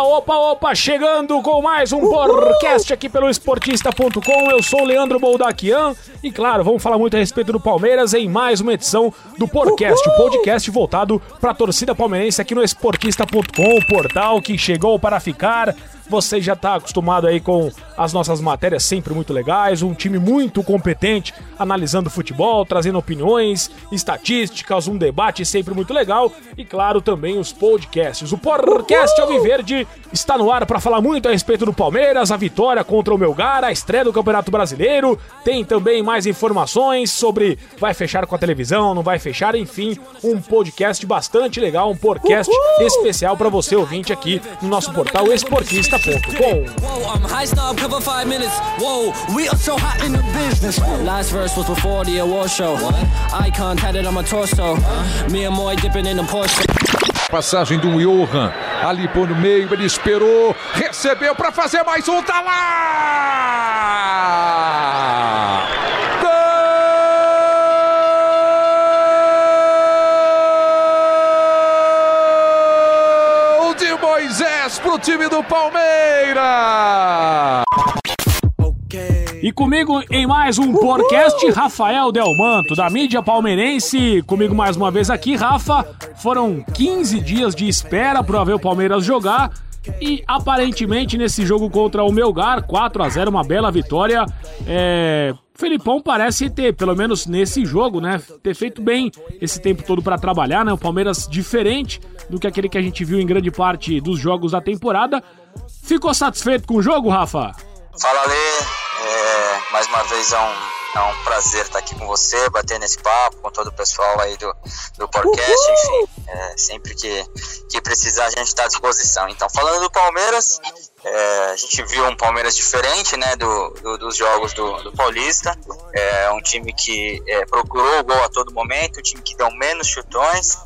Opa, opa, opa, chegando com mais um podcast aqui pelo esportista.com. Eu sou o Leandro Boldaquian e, claro, vamos falar muito a respeito do Palmeiras em mais uma edição do podcast, o podcast voltado para a torcida palmeirense aqui no esportista.com, o portal que chegou para ficar você já está acostumado aí com as nossas matérias sempre muito legais, um time muito competente analisando futebol, trazendo opiniões, estatísticas, um debate sempre muito legal e claro também os podcasts. O podcast Alviverde está no ar para falar muito a respeito do Palmeiras, a vitória contra o Melgar, a estreia do Campeonato Brasileiro. Tem também mais informações sobre vai fechar com a televisão, não vai fechar, enfim, um podcast bastante legal, um podcast especial para você ouvinte aqui no nosso portal Esportista Whoa, I'm high snob, cover five minutes. Whoa, we are so hot in the business. Last Passagem do Johan, ali por no meio, ele esperou, recebeu para fazer mais um, tá lá! pro time do Palmeiras. E comigo em mais um podcast, Rafael Delmanto, da mídia palmeirense. Comigo mais uma vez aqui, Rafa. Foram 15 dias de espera para ver o Palmeiras jogar. E aparentemente nesse jogo contra o Melgar, 4 a 0 uma bela vitória. É, Felipão parece ter, pelo menos nesse jogo, né, ter feito bem esse tempo todo para trabalhar, né? O Palmeiras diferente do que aquele que a gente viu em grande parte dos jogos da temporada. Ficou satisfeito com o jogo, Rafa? Fala, Lê. É, mais uma vez é um, é um prazer estar aqui com você, bater nesse papo com todo o pessoal aí do, do podcast. Uhul! Enfim, é, sempre que, que precisar a gente está à disposição. Então, falando do Palmeiras, é, a gente viu um Palmeiras diferente né, do, do dos jogos do, do, Paulista. É um time que é, procurou o gol a todo momento, um time que deu menos chutões.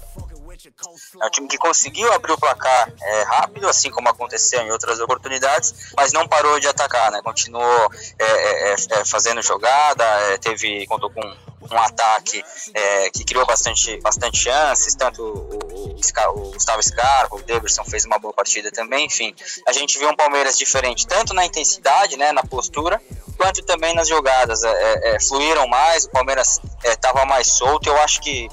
É um time que conseguiu abrir o placar é, rápido, assim como aconteceu em outras oportunidades, mas não parou de atacar, né? Continuou é, é, é, é fazendo jogada, teve contou com um ataque que criou bastante, bastante chances, tanto o, o, o Gustavo Scarpa, o Deverson fez uma boa partida também, enfim. A gente viu um Palmeiras diferente, tanto na intensidade, né, na postura, quanto também nas jogadas. fluíram mais, o Palmeiras estava mais solto, eu acho que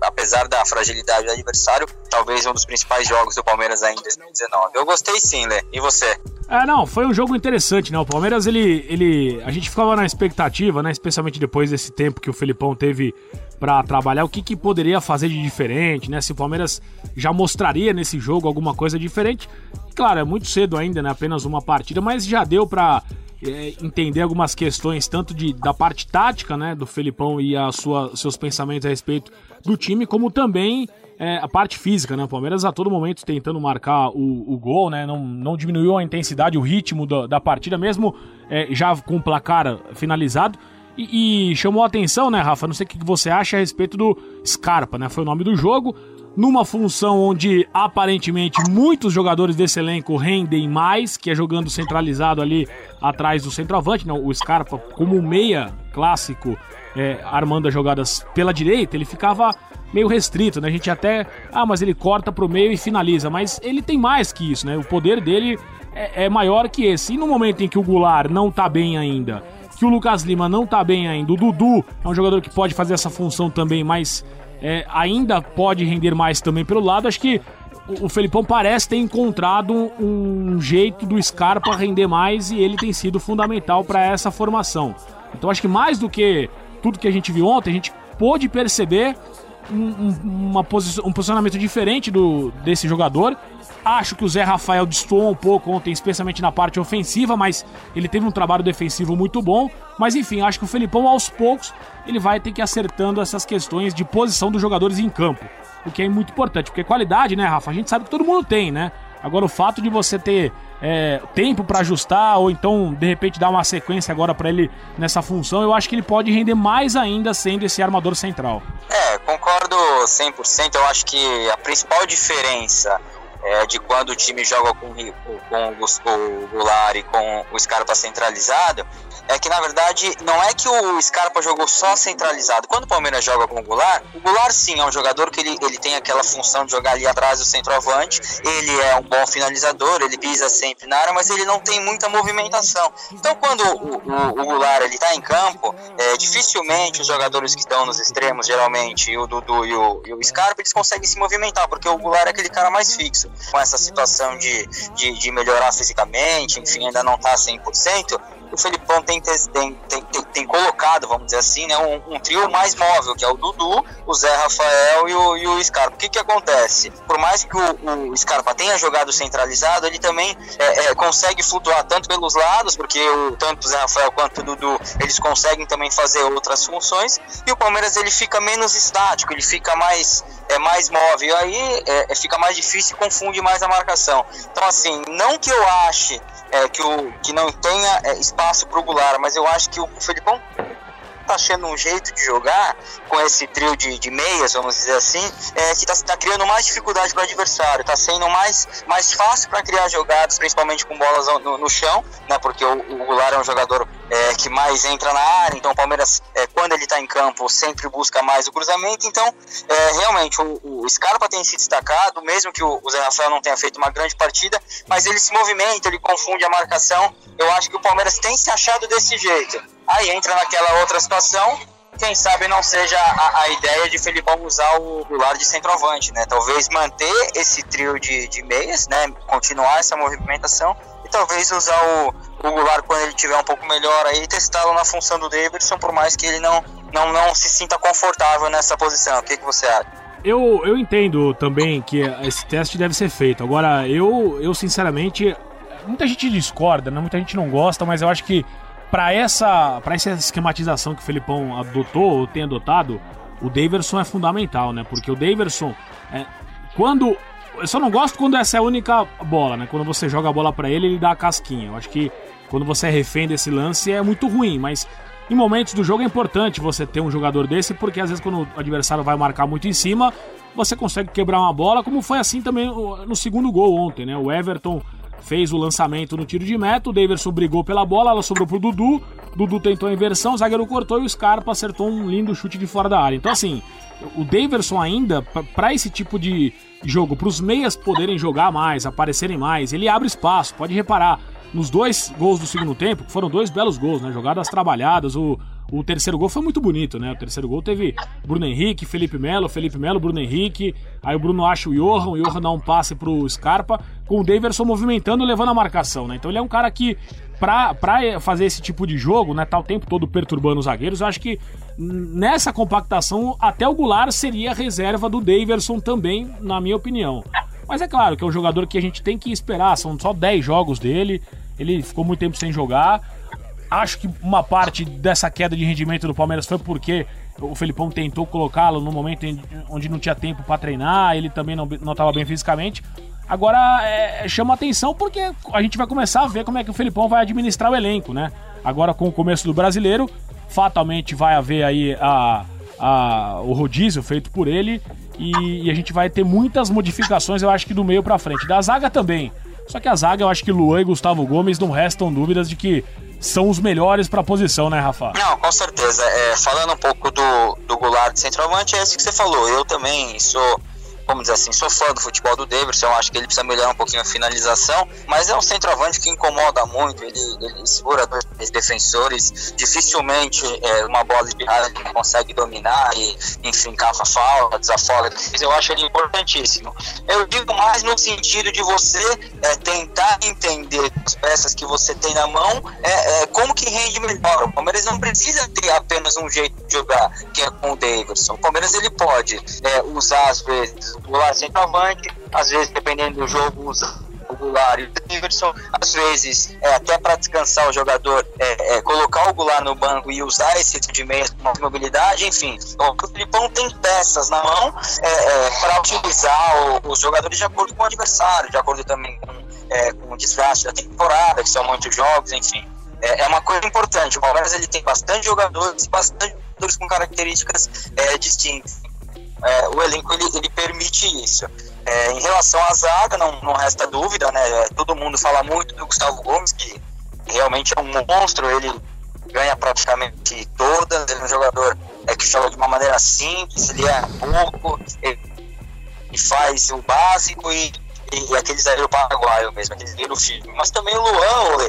apesar da fragilidade do adversário, talvez um dos principais jogos do Palmeiras ainda em 2019. Eu gostei sim, Lê. E você? É, não, foi um jogo interessante, né? O Palmeiras, ele, ele. A gente ficava na expectativa, né? Especialmente depois desse tempo que o Felipão teve para trabalhar, o que, que poderia fazer de diferente, né? Se o Palmeiras já mostraria nesse jogo alguma coisa diferente. Claro, é muito cedo ainda, né? Apenas uma partida, mas já deu para é, entender algumas questões, tanto de, da parte tática, né? Do Felipão e a sua, seus pensamentos a respeito do time, como também é, a parte física, né? O Palmeiras a todo momento tentando marcar o, o gol, né? Não, não diminuiu a intensidade, o ritmo da, da partida, mesmo é, já com o placar finalizado. E, e, chamou a atenção, né, Rafa? Não sei o que você acha a respeito do Scarpa, né? Foi o nome do jogo. Numa função onde aparentemente muitos jogadores desse elenco rendem mais, que é jogando centralizado ali atrás do centroavante, né? O Scarpa, como meia clássico, é, armando as jogadas pela direita, ele ficava meio restrito, né? A gente até. Ah, mas ele corta pro meio e finaliza. Mas ele tem mais que isso, né? O poder dele é, é maior que esse. E no momento em que o Goulart não tá bem ainda, que o Lucas Lima não tá bem ainda, o Dudu é um jogador que pode fazer essa função também, mas é, ainda pode render mais também pelo lado. Acho que o, Felipão parece ter encontrado um jeito do Scarpa render mais e ele tem sido fundamental para essa formação. Então acho que mais do que tudo que a gente viu ontem, a gente pôde perceber um, uma posi um posicionamento diferente do, desse jogador. Acho que o Zé Rafael destoou um pouco ontem, especialmente na parte ofensiva, mas ele teve um trabalho defensivo muito bom. Mas enfim, acho que o Felipão, aos poucos, ele vai ter que ir acertando essas questões de posição dos jogadores em campo. O que é muito importante, porque qualidade, né, Rafa? A gente sabe que todo mundo tem, né? Agora, o fato de você ter é, tempo para ajustar ou então de repente dar uma sequência agora para ele nessa função, eu acho que ele pode render mais ainda sendo esse armador central. É, concordo 100%. Eu acho que a principal diferença é, de quando o time joga com, com o, o Goulart e com o Scarpa centralizado, é que na verdade não é que o Scarpa jogou só centralizado. Quando o Palmeiras joga com o Goulart, o Goulart sim é um jogador que ele, ele tem aquela função de jogar ali atrás do centroavante, ele é um bom finalizador, ele pisa sempre na área, mas ele não tem muita movimentação. Então quando o, o, o Goulart ele tá em campo, é, dificilmente os jogadores que estão nos extremos, geralmente o Dudu e o, e o Scarpa, eles conseguem se movimentar, porque o Goulart é aquele cara mais fixo, com essa situação de, de, de melhorar fisicamente, enfim, ainda não tá 100%, o Felipão tem, tem, tem, tem, colocado, vamos dizer assim, né, um, um, trio mais móvel, que é o Dudu, o Zé Rafael e o, e o Scarpa. O que, que acontece? Por mais que o, o Scarpa tenha jogado centralizado, ele também é, é, consegue flutuar tanto pelos lados, porque o, tanto o Zé Rafael quanto o Dudu, eles conseguem também fazer outras funções, e o Palmeiras ele fica menos estático, ele fica mais, é, mais móvel, aí é, é fica mais difícil e confunde mais a marcação. Então, assim, não que eu ache é, que, o, que não tenha é, espaço para o Goulart, mas eu acho que o Felipão tá achando um jeito de jogar com esse trio de, de meias, vamos dizer assim, é, que tá, tá criando mais dificuldade para o adversário, tá sendo mais, mais fácil para criar jogadas, principalmente com bolas no, no chão, né? Porque o, o Goulart é um jogador é, que mais entra na área, então o Palmeiras, é, quando ele está em campo, sempre busca mais o cruzamento. Então, é, realmente, o, o, Scarpa tem se destacado, mesmo que o, o Zé Rafael não tenha feito uma grande partida, mas ele se movimenta, ele confunde a marcação. Eu acho que o Palmeiras tem se achado desse jeito. Aí entra naquela outra situação quem sabe não seja a, a, ideia de Felipão usar o Goulart de centroavante, né? Talvez manter esse trio de, de meias, né? Continuar essa movimentação e talvez usar o, o Goulart quando ele tiver um pouco melhor aí testá-lo na função do Davidson, por mais que ele não, não, não se sinta confortável nessa posição. O que, que você acha? Eu, eu entendo também que esse teste deve ser feito. Agora, eu, eu sinceramente, muita gente discorda, né? muita gente não gosta, mas eu acho que para essa, pra essa esquematização que o Felipão adotou ou tem adotado, o Daverson é fundamental, né? Porque o Daverson, é, quando eu só não gosto quando essa é a única bola, né? Quando você joga a bola para ele, ele dá a casquinha. Eu acho que quando você é refém desse lance é muito ruim, mas em momentos do jogo é importante você ter um jogador desse, porque às vezes quando o adversário vai marcar muito em cima, você consegue quebrar uma bola, como foi assim também no segundo gol ontem, né? O Everton fez o lançamento no tiro de meta, o Daverson brigou pela bola, ela sobrou pro Dudu, Dudu tentou a inversão, o zagueiro cortou e o Scarpa acertou um lindo chute de fora da área. Então assim, o Daverson ainda, para esse tipo de jogo, para os meias poderem jogar mais, aparecerem mais, ele abre espaço, pode reparar. Nos dois gols do segundo tempo, que foram dois belos gols, né? Jogadas trabalhadas, o, o terceiro gol foi muito bonito, né? O terceiro gol teve Bruno Henrique, Felipe Melo, Felipe Melo, Bruno Henrique. Aí o Bruno acha o Johan, o Johan dá um passe pro Scarpa, com o Daverson movimentando e levando a marcação, né? Então ele é um cara que, pra, pra fazer esse tipo de jogo, né? Tá o tempo todo perturbando os zagueiros, eu acho que nessa compactação, até o Goulart seria reserva do Daverson também, na minha opinião. Mas é claro que é um jogador que a gente tem que esperar, são só 10 jogos dele, ele ficou muito tempo sem jogar. Acho que uma parte dessa queda de rendimento do Palmeiras foi porque o Felipão tentou colocá-lo no momento onde não tinha tempo para treinar, ele também não estava bem fisicamente. Agora é, chama atenção porque a gente vai começar a ver como é que o Felipão vai administrar o elenco, né? Agora com o começo do brasileiro, fatalmente vai haver aí a, a, o rodízio feito por ele e, e, a gente vai ter muitas modificações, eu acho que do meio para frente. Da zaga também. Só que a zaga, eu acho que Luan e Gustavo Gomes não restam dúvidas de que são os melhores para a posição, né, Rafa? Não, com certeza. É, falando um pouco do, do Goulart centroavante, é isso que você falou. Eu também sou vamos dizer assim, sou fã do futebol do Davidson, acho que ele precisa melhorar um pouquinho a finalização, mas é um centroavante que incomoda muito, ele, ele segura dois defensores, dificilmente é, uma bola de área ele consegue dominar e, enfim, cava falta, desafoga, eu acho ele importantíssimo. Eu digo mais no sentido de você é, tentar entender as peças que você tem na mão, é, é, como que rende melhor. O Palmeiras não precisa ter apenas um jeito de jogar, que é com o Davidson. O Palmeiras ele pode é, usar às vezes o Goulart centroavante, às vezes, dependendo do jogo, usa o Goulart e o Davidson, às vezes, é, até para descansar o jogador, é, é, colocar o Goulart no banco e usar esse tipo de meia com mobilidade, enfim. O Filipão tem peças na mão é, é, para utilizar o, os jogadores de acordo com o adversário, de acordo também com, é, com o desgaste da temporada, que são muitos jogos, enfim. É, uma coisa importante. O Palmeiras ele tem bastante jogadores, bastante jogadores com características distintas é, o elenco ele, ele permite isso. É, em relação à zaga, não, não resta dúvida, né? Todo mundo fala muito do Gustavo Gomes, que realmente é um monstro, ele ganha praticamente todas, ele é um jogador é, que joga de uma maneira simples, ele é pouco, ele, ele faz o básico e, e, e aquele zagueiro paraguaio mesmo, aquele zagueiro firme. Mas também o Luan,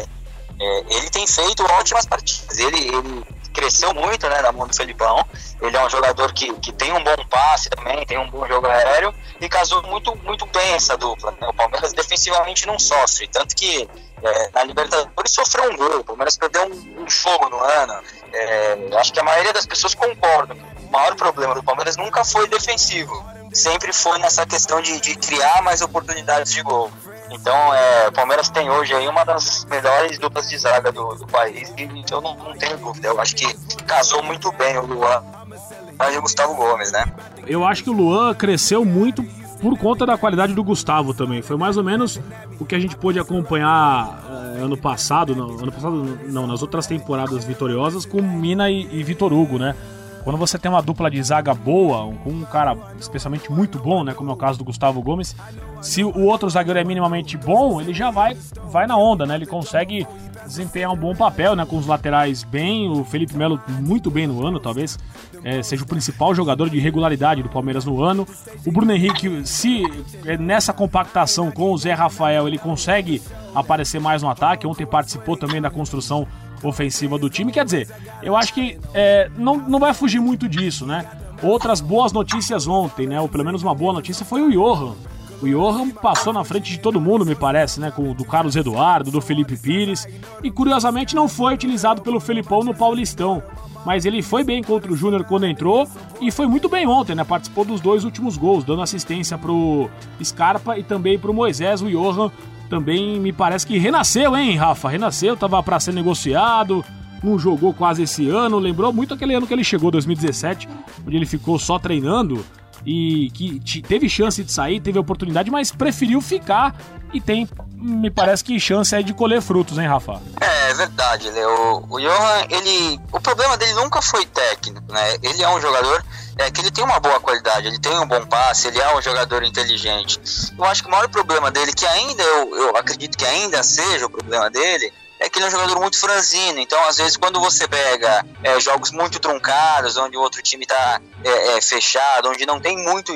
é, ele tem feito ótimas partidas, ele, ele cresceu muito né, na mão do Felipão. Ele é um jogador que, que tem um bom passe também, tem um bom jogo aéreo e casou muito, muito bem essa dupla. Né? O Palmeiras defensivamente não sofre, tanto que é, na Libertadores sofreu um gol, o Palmeiras perdeu um, um jogo no ano. É, acho que a maioria das pessoas concordam. O maior problema do Palmeiras nunca foi defensivo, sempre foi nessa questão de, de criar mais oportunidades de gol. Então, é, o Palmeiras tem hoje aí uma das melhores duplas de zaga do, do país e eu não, não, tenho dúvida. Eu acho que casou muito bem o Luan e o Gustavo Gomes, né? Eu acho que o Luan cresceu muito por conta da qualidade do Gustavo também. Foi mais ou menos o que a gente pôde acompanhar é, ano passado, não, ano passado não, nas outras temporadas vitoriosas com Mina e, e Vitor Hugo, né? Quando você tem uma dupla de zaga boa, com um cara especialmente muito bom, né, como é o caso do Gustavo Gomes, se o outro zagueiro é minimamente bom, ele já vai, vai na onda, né? Ele consegue desempenhar um bom papel, né? Com os laterais bem, o Felipe Melo muito bem no ano, talvez é, seja o principal jogador de regularidade do Palmeiras no ano. O Bruno Henrique, se é, nessa compactação com o Zé Rafael ele consegue aparecer mais no ataque, ontem participou também da construção ofensiva do time. Quer dizer, eu acho que é, não, não vai fugir muito disso, né? Outras boas notícias ontem, né? Ou pelo menos uma boa notícia foi o Johan. O Johan passou na frente de todo mundo, me parece, né? Com, do Carlos Eduardo, do Felipe Pires. E curiosamente não foi utilizado pelo Felipão no Paulistão. Mas ele foi bem contra o Júnior quando entrou e foi muito bem ontem, né? Participou dos dois últimos gols, dando assistência pro Scarpa e também pro Moisés. O Johan também me parece que renasceu, hein, Rafa? Renasceu, tava para ser negociado, não jogou quase esse ano. Lembrou muito aquele ano que ele chegou, 2017, onde ele ficou só treinando e que teve chance de sair, teve oportunidade, mas preferiu ficar e tem, me parece que chance aí de colher frutos, hein, Rafa? É, é verdade, Leo. O Johan, ele. O problema dele nunca foi técnico, né? Ele é um jogador é, que ele tem uma boa qualidade, ele tem um bom passe, ele é um jogador inteligente. Eu acho que o maior problema dele, que ainda eu, eu acredito que ainda seja o problema dele, é que ele é um jogador muito franzino. Então, às vezes, quando você pega é, jogos muito truncados, onde o outro time está é, é, fechado, onde não tem muito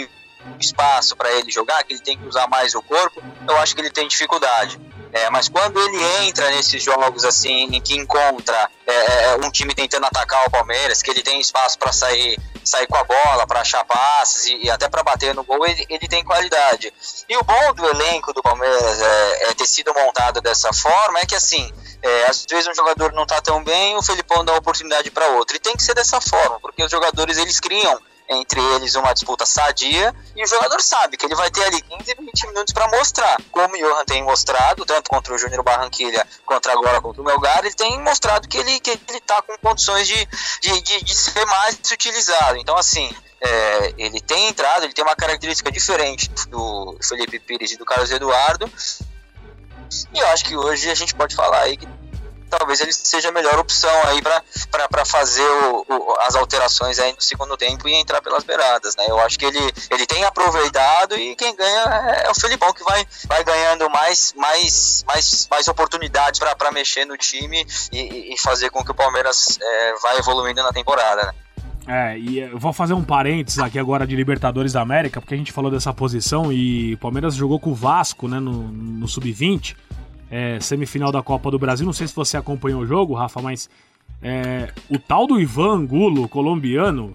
espaço para ele jogar, que ele tem que usar mais o corpo, eu acho que ele tem dificuldade. É, mas quando ele entra nesses jogos assim, em que encontra é, é um time tentando atacar o Palmeiras, que ele tem espaço para sair sair com a bola, para achar passes e, e até para bater no gol, ele, ele, tem qualidade. E o bom do elenco do Palmeiras é, é ter sido montado dessa forma é que assim, é, às vezes um jogador não está tão bem, o Felipão dá oportunidade para outro. E tem que ser dessa forma, porque os jogadores eles criam entre eles uma disputa sadia e o jogador sabe que ele vai ter ali 15, 20 minutos para mostrar. Como o Johan tem mostrado, tanto contra o Júnior Barranquilha quanto agora contra o Melgar, ele tem mostrado que ele, que ele tá com condições de, de, de, de ser mais utilizado. Então, assim, é, ele tem entrado, ele tem uma característica diferente do Felipe Pires e do Carlos Eduardo. E eu acho que hoje a gente pode falar aí que talvez ele seja a melhor opção aí para fazer o, o, as alterações aí no segundo tempo e entrar pelas beiradas, né? Eu acho que ele, ele tem aproveitado e quem ganha é, é o Felipão que vai, vai ganhando mais, mais, mais, mais oportunidades para mexer no time e, e, fazer com que o Palmeiras é, vá evoluindo na temporada, né? É, e eu vou fazer um parênteses aqui agora de Libertadores da América, porque a gente falou dessa posição e o Palmeiras jogou com o Vasco, né, no, no Sub-20 é, semifinal da Copa do Brasil. Não sei se você acompanhou o jogo, Rafa, mas é, o tal do Ivan Angulo, colombiano,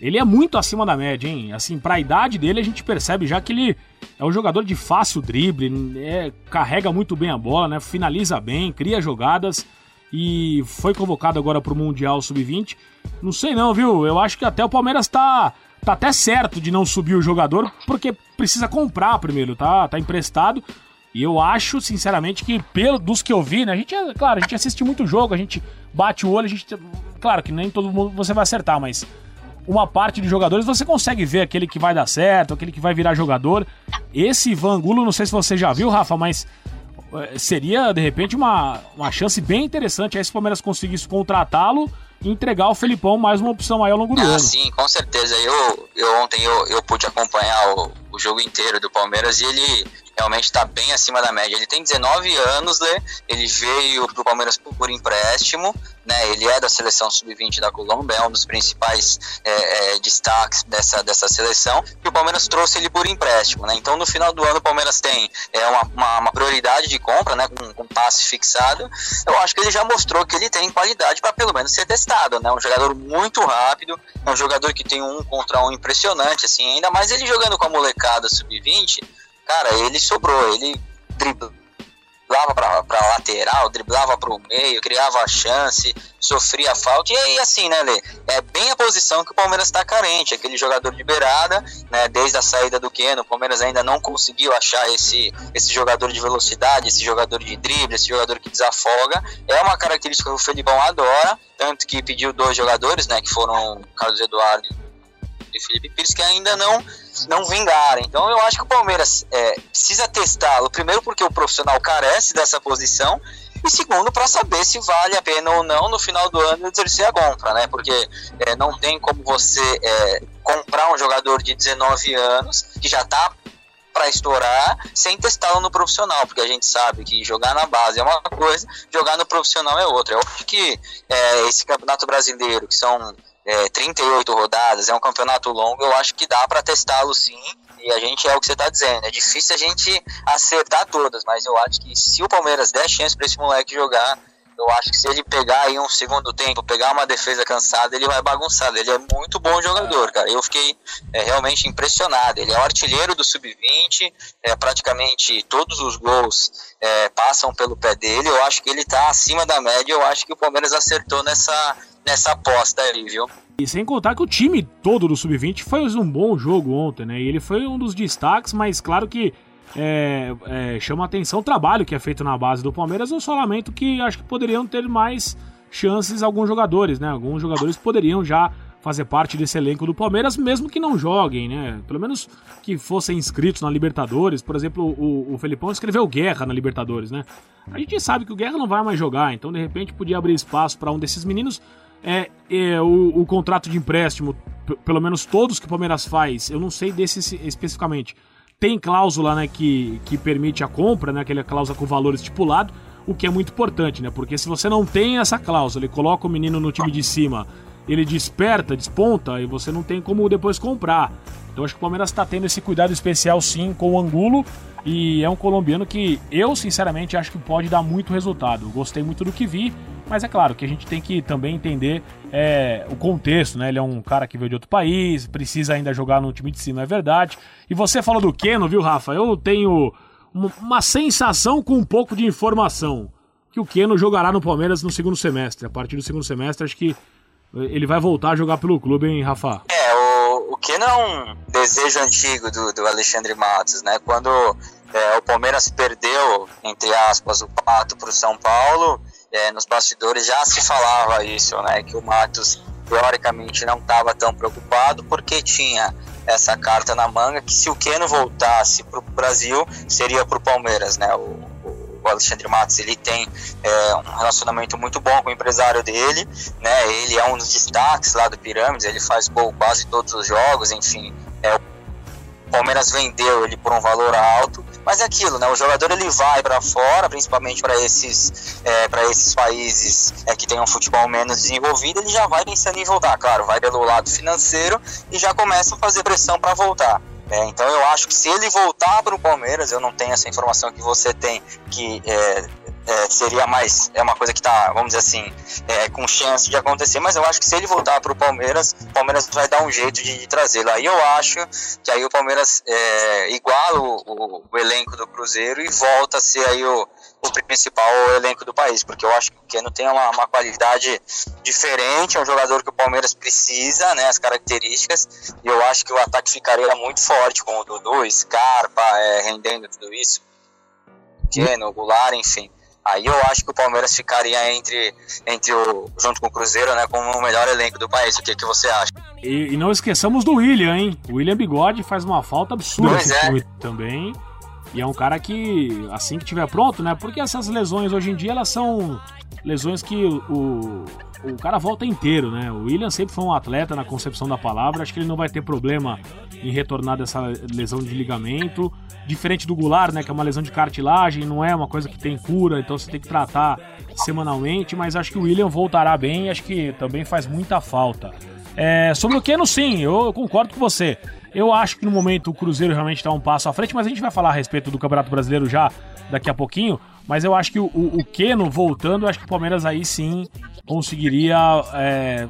ele é muito acima da média, hein? Assim, pra idade dele a gente percebe já que ele é um jogador de fácil drible, é, carrega muito bem a bola, né? Finaliza bem, cria jogadas e foi convocado agora pro Mundial Sub-20. Não sei não, viu? Eu acho que até o Palmeiras tá, tá até certo de não subir o jogador, porque precisa comprar primeiro, tá? Tá emprestado. E eu acho, sinceramente, que pelo dos que eu vi, né? A gente, é, claro, a gente assiste muito jogo, a gente bate o olho, a gente. Claro que nem todo mundo você vai acertar, mas uma parte de jogadores você consegue ver aquele que vai dar certo, aquele que vai virar jogador. Esse Ivan Angulo, não sei se você já viu, Rafa, mas eh, seria de repente uma, uma chance bem interessante aí se o Palmeiras conseguisse contratá-lo e entregar ao Felipão mais uma opção aí ao longo do ah, ano. Sim, com certeza. Eu, eu ontem eu, eu pude acompanhar o, o jogo inteiro do Palmeiras e ele realmente está bem acima da média. Ele tem 19 anos, Lê, ele veio para o Palmeiras por empréstimo, né? Ele é da seleção sub-20 da Colômbia, é um dos principais é, é, destaques dessa, dessa seleção. E o Palmeiras trouxe ele por empréstimo, né? Então no final do ano o Palmeiras tem é, uma, uma, uma prioridade de compra, né? Com, com passe fixado. Eu acho que ele já mostrou que ele tem qualidade para pelo menos ser testado, né? Um jogador muito rápido, um jogador que tem um contra um impressionante, assim. Ainda mais ele jogando com a molecada sub-20, cara, ele sobrou, ele driblava para lateral, driblava para o meio, criava chance, sofria falta. E aí, assim, né, Lê? É bem a posição que o Palmeiras está carente. Aquele jogador de beirada, né? Desde a saída do Keno, o Palmeiras ainda não conseguiu achar esse, esse jogador de velocidade, esse jogador de drible, esse jogador que desafoga. É uma característica que o Felipão adora, tanto que pediu dois jogadores, né? Que foram Carlos Eduardo Felipe Pires, que ainda não não vingaram. Então eu acho que o Palmeiras é, precisa testá-lo, primeiro porque o profissional carece dessa posição, e segundo para saber se vale a pena ou não no final do ano exercer a compra, né? Porque é, não tem como você é, comprar um jogador de 19 anos que já está para estourar sem testá-lo no profissional, porque a gente sabe que jogar na base é uma coisa, jogar no profissional é outra. Eu acho que é, esse campeonato brasileiro, que são é, 38 rodadas, é um campeonato longo, eu acho que dá para testá-lo sim. E a gente é o que você está dizendo. É difícil a gente acertar todas, mas eu acho que se o Palmeiras der chance para esse moleque jogar, eu acho que se ele pegar aí um segundo tempo, pegar uma defesa cansada, ele vai bagunçar. Ele é muito bom jogador, cara. Eu fiquei é, realmente impressionado. Ele é o artilheiro do sub-20, é, praticamente todos os gols é, passam pelo pé dele. Eu acho que ele está acima da média. Eu acho que o Palmeiras acertou nessa nessa aposta ali, viu? E sem contar que o time todo do Sub-20 fez um bom jogo ontem, né? E ele foi um dos destaques, mas claro que é, é, chama atenção o trabalho que é feito na base do Palmeiras. Eu só lamento que acho que poderiam ter mais chances alguns jogadores, né? Alguns jogadores poderiam já fazer parte desse elenco do Palmeiras, mesmo que não joguem, né? Pelo menos que fossem inscritos na Libertadores. Por exemplo, o, o Felipão escreveu Guerra na Libertadores, né? A gente sabe que o Guerra não vai mais jogar, então de repente podia abrir espaço para um desses meninos é, é o, o, contrato de empréstimo, pelo menos todos que o Palmeiras faz, eu não sei desse especificamente, tem cláusula né, que, que permite a compra, né, aquela cláusula com valor estipulado, o que é muito importante, né? Porque se você não tem essa cláusula e coloca o menino no time de cima, ele desperta, desponta e você não tem como depois comprar. Então acho que o Palmeiras está tendo esse cuidado especial sim com o Angulo e é um colombiano que eu sinceramente acho que pode dar muito resultado. Gostei muito do que vi mas é claro que a gente tem que também entender é, o contexto, né? Ele é um cara que veio de outro país, precisa ainda jogar no time de cima, é verdade. E você falou do Keno, viu, Rafa? Eu tenho uma sensação com um pouco de informação que o Keno jogará no Palmeiras no segundo semestre. A partir do segundo semestre, acho que ele vai voltar a jogar pelo clube, hein, Rafa? É, o, o Keno é um desejo antigo do, do Alexandre Matos, né? Quando é, o Palmeiras perdeu, entre aspas, o pato para o São Paulo é, nos bastidores já se falava isso, né? Que o Matos teoricamente não estava tão preocupado porque tinha essa carta na manga que se o Keno voltasse para o Brasil seria para o Palmeiras, né? O, o, Alexandre Matos ele tem é, um relacionamento muito bom com o empresário dele, né? Ele é um dos destaques lá do Pirâmides, ele faz gol quase todos os jogos, enfim. É, o Palmeiras vendeu ele por um valor alto mas é aquilo, né? O jogador ele vai para fora, principalmente para esses, é, para esses países é, que têm um futebol menos desenvolvido, ele já vai pensando em voltar. Claro, vai pelo lado financeiro e já começa a fazer pressão para voltar. É, então eu acho que se ele voltar para o Palmeiras, eu não tenho essa informação que você tem, que é, é, seria mais. É uma coisa que está, vamos dizer assim, é, com chance de acontecer, mas eu acho que se ele voltar para o Palmeiras, o Palmeiras vai dar um jeito de, de trazê-lo. Aí eu acho que aí o Palmeiras é, iguala o, o, o, elenco do Cruzeiro e volta a ser aí o, o principal elenco do país, porque eu acho que o Keno tem uma, uma qualidade diferente, é um jogador que o Palmeiras precisa, né, as características, e eu acho que o ataque ficaria muito forte com o Dudu, Scarpa, é, rendendo tudo isso. Keno, Goulart, enfim. Aí eu acho que o Palmeiras ficaria entre, entre o, junto com o Cruzeiro, né, como o melhor elenco do país. O que, que você acha? E, e não esqueçamos do William, hein? O William Bigode faz uma falta absurda é. também. E é um cara que, assim que tiver pronto, né? Porque essas lesões hoje em dia, elas são lesões que o, o cara volta inteiro, né? O William sempre foi um atleta na concepção da palavra, acho que ele não vai ter problema em retornar dessa lesão de ligamento. Diferente do Goulart, né? Que é uma lesão de cartilagem, não é uma coisa que tem cura, então você tem que tratar semanalmente, mas acho que o William voltará bem acho que também faz muita falta. É, sobre o Keno, sim, eu, concordo com você. Eu acho que no momento o Cruzeiro realmente está um passo à frente, mas a gente vai falar a respeito do Campeonato Brasileiro já daqui a pouquinho. Mas eu acho que o, o, o Keno voltando, eu acho que o Palmeiras aí sim conseguiria é,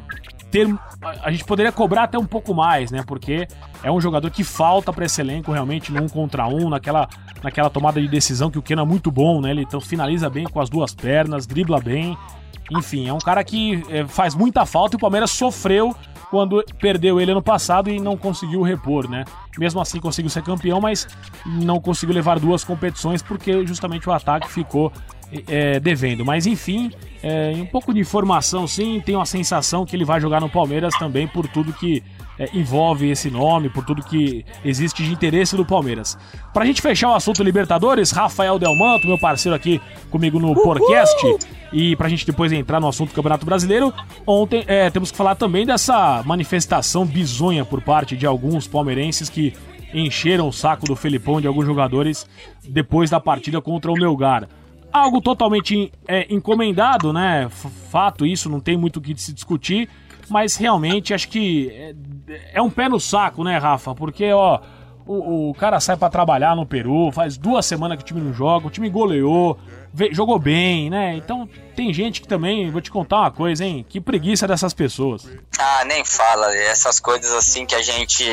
ter. A gente poderia cobrar até um pouco mais, né? Porque é um jogador que falta para esse elenco realmente no um contra um, naquela, naquela tomada de decisão que o Keno é muito bom, né? Ele então finaliza bem com as duas pernas, dribla bem. Enfim, é um cara que é, faz muita falta e o Palmeiras sofreu quando perdeu ele ano passado e não conseguiu repor, né? Mesmo assim conseguiu ser campeão, mas não conseguiu levar duas competições porque justamente o ataque ficou é, devendo. Mas enfim, é, um pouco de informação sim, tenho a sensação que ele vai jogar no Palmeiras também por tudo que é, envolve esse nome, por tudo que existe de interesse do Palmeiras. Pra gente fechar o assunto Libertadores, Rafael Delmanto, meu parceiro aqui comigo no podcast, e pra gente depois entrar no assunto Campeonato Brasileiro, ontem é, temos que falar também dessa manifestação bizonha por parte de alguns palmeirenses que encheram o saco do Felipão de alguns jogadores depois da partida contra o Melgar. Algo totalmente é, encomendado, né? Fato, isso não tem muito o que se discutir mas realmente acho que é, é um pé no saco, né, Rafa? Porque, ó, o, o cara sai para trabalhar no Peru, faz duas semanas que o time não joga, o time goleou, jogou bem, né? Então tem gente que também, vou te contar uma coisa, hein? Que preguiça dessas pessoas. Ah, nem fala. Essas coisas assim que a gente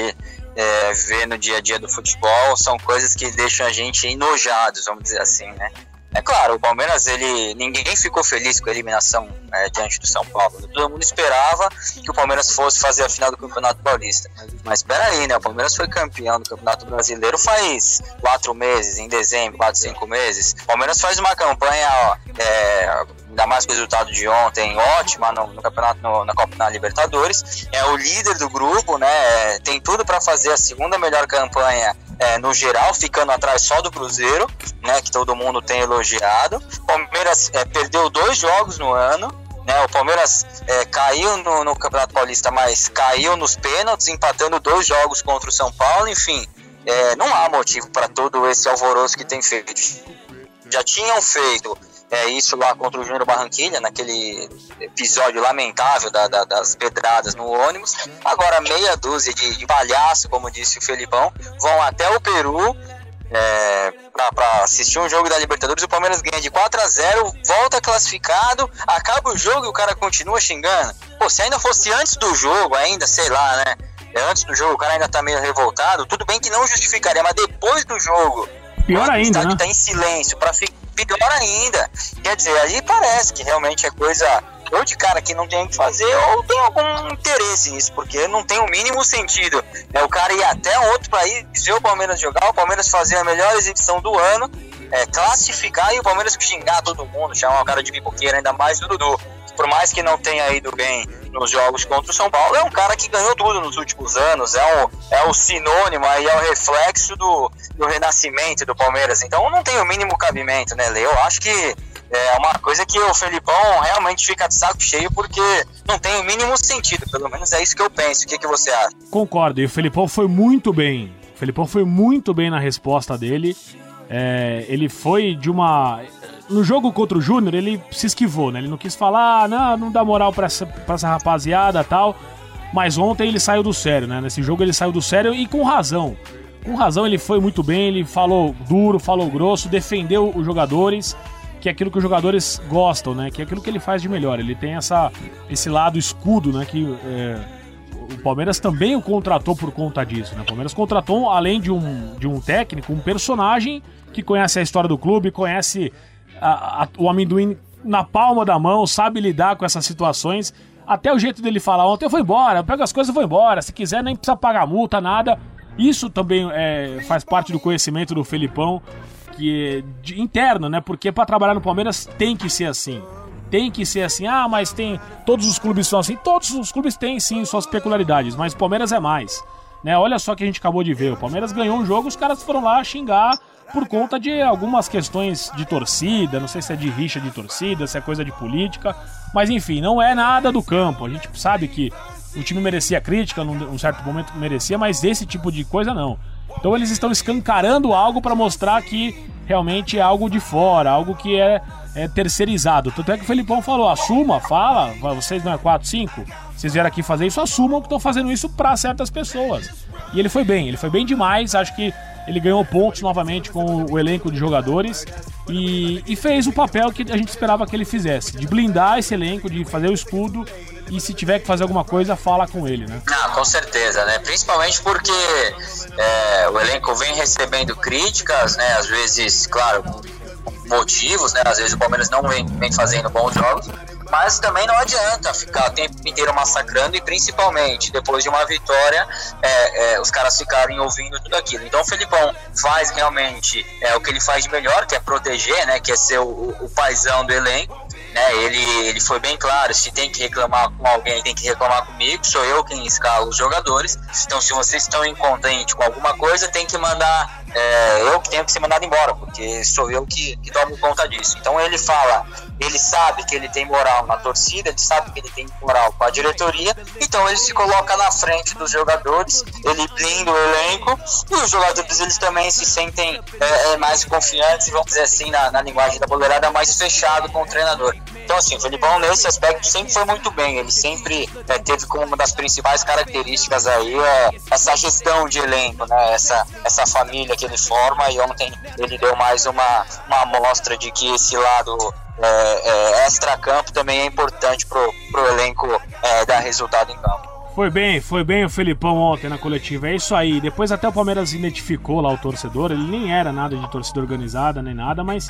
é, no dia a dia do futebol são coisas que deixam a gente enojados, vamos dizer assim, né? É claro, o Palmeiras, ele ninguém ficou feliz com a eliminação é, diante do São Paulo. Todo mundo esperava que o Palmeiras fosse fazer a final do Campeonato Paulista. Mas espera aí, né? O Palmeiras foi campeão do Campeonato Brasileiro faz quatro meses, em dezembro, quatro, cinco meses. O Palmeiras faz uma campanha, ó, é, ainda mais com o resultado de ontem, ótima no, no campeonato, no, na Copa na Libertadores. É o líder do grupo, né? Tem tudo para fazer a segunda melhor campanha é, no geral, ficando atrás só do Cruzeiro, né? Que todo mundo tem elogiado. Palmeiras é, perdeu dois jogos no ano. Né, o Palmeiras é, caiu no, no, Campeonato Paulista, mas caiu nos pênaltis, empatando dois jogos contra o São Paulo. Enfim, é, não há motivo para todo esse alvoroço que tem feito. Já tinham feito é, isso lá contra o Júnior Barranquilha, naquele episódio lamentável da, da, das pedradas no ônibus. Agora, meia dúzia de, de palhaço, como disse o Felipão, vão até o Peru é, para assistir um jogo da Libertadores. O Palmeiras ganha de 4 a 0 volta classificado, acaba o jogo e o cara continua xingando. Pô, se ainda fosse antes do jogo, ainda, sei lá, né? É, antes do jogo o cara ainda tá meio revoltado, tudo bem que não justificaria, mas depois do jogo. Pior ainda, né? tá em silêncio para ficar pior ainda. Quer dizer, aí parece que realmente é coisa ou de cara que não tem o que fazer ou tem algum interesse nisso, porque não tem o mínimo sentido. É o cara ir até um outro país, ver o Palmeiras jogar, o Palmeiras fazer a melhor exibição do ano, é, classificar e o Palmeiras xingar todo mundo, chamar o cara de pipoqueiro, ainda mais do Dudu. Por mais que não tenha ido bem nos jogos contra o São Paulo, é um cara que ganhou tudo nos últimos anos, é o, é o sinônimo aí, é o reflexo do, do renascimento do Palmeiras. Então não tem o mínimo cabimento, né, Lê? Eu acho que é uma coisa que o Felipão realmente fica de saco cheio porque não tem o mínimo sentido, pelo menos é isso que eu penso. O que, que você acha? Concordo, e o Felipão foi muito bem. O Felipão foi muito bem na resposta dele. É, ele foi de uma no jogo contra o Júnior, ele se esquivou, né? Ele não quis falar, ah, não, não dá moral pra essa, pra essa rapaziada tal. Mas ontem ele saiu do sério, né? Nesse jogo ele saiu do sério e com razão. Com razão, ele foi muito bem, ele falou duro, falou grosso, defendeu os jogadores, que é aquilo que os jogadores gostam, né? Que é aquilo que ele faz de melhor. Ele tem essa, esse lado escudo, né? Que é, o Palmeiras também o contratou por conta disso, né? O Palmeiras contratou, além de um, de um técnico, um personagem que conhece a história do clube, conhece a, a, o amendoim na palma da mão, sabe lidar com essas situações. Até o jeito dele falar ontem, eu vou embora, pega as coisas e vou embora. Se quiser, nem precisa pagar multa, nada. Isso também é, faz parte do conhecimento do Felipão, que é de, interno, né? Porque para trabalhar no Palmeiras tem que ser assim. Tem que ser assim, ah, mas tem. Todos os clubes são assim. Todos os clubes têm sim suas peculiaridades, mas o Palmeiras é mais. Né? Olha só que a gente acabou de ver. O Palmeiras ganhou um jogo, os caras foram lá xingar por conta de algumas questões de torcida, não sei se é de rixa de torcida, se é coisa de política, Mas enfim, não é nada do campo. A gente sabe que o time merecia crítica, num, certo momento merecia, mas esse tipo de coisa não. Então eles estão escancarando algo para mostrar que realmente é algo de fora, algo que é, é terceirizado. Tanto é que o Felipão falou: assuma, fala, vocês não é 4, 5, vocês vieram aqui fazer isso, assumam que estão fazendo isso para certas pessoas. E ele foi bem, ele foi bem demais, acho que ele ganhou pontos novamente com o elenco de jogadores e, e, fez o papel que a gente esperava que ele fizesse, de blindar esse elenco, de fazer o escudo e se tiver que fazer alguma coisa, fala com ele, né? Com certeza, né? Principalmente porque é, o elenco vem recebendo críticas, né? Às vezes, claro, motivos, né? Às vezes o Palmeiras não vem, vem fazendo bons jogos, mas também não adianta ficar o tempo inteiro massacrando e principalmente depois de uma vitória é, é, os caras ficarem ouvindo tudo aquilo. Então o Felipão faz realmente é, o que ele faz de melhor, que é proteger, né, que é ser o, o paizão do elenco. Né, ele, ele foi bem claro, se tem que reclamar com alguém, tem que reclamar comigo, sou eu quem escala os jogadores. Então se vocês estão incontentes com alguma coisa, tem que mandar é, eu que tenho que ser mandado embora, porque sou eu que, que tomo conta disso. Então ele fala, ele sabe que ele tem moral na torcida, ele sabe que ele tem moral com a diretoria, então ele se coloca na frente dos jogadores, ele blinda o elenco e os jogadores eles também se sentem é, é mais confiantes, vamos dizer assim, na, na linguagem da boleirada, mais fechado com o treinador. Então, assim, o Felipão, nesse aspecto, sempre foi muito bem. Ele sempre é, teve como uma das principais características aí é, essa gestão de elenco, né? Essa, essa família que ele forma. E ontem ele deu mais uma, uma amostra de que esse lado é, é, extra-campo também é importante pro, pro elenco é, dar resultado em campo. Foi bem, foi bem o Felipão ontem na coletiva. É isso aí. Depois até o Palmeiras identificou lá o torcedor. Ele nem era nada de torcida organizada nem nada, mas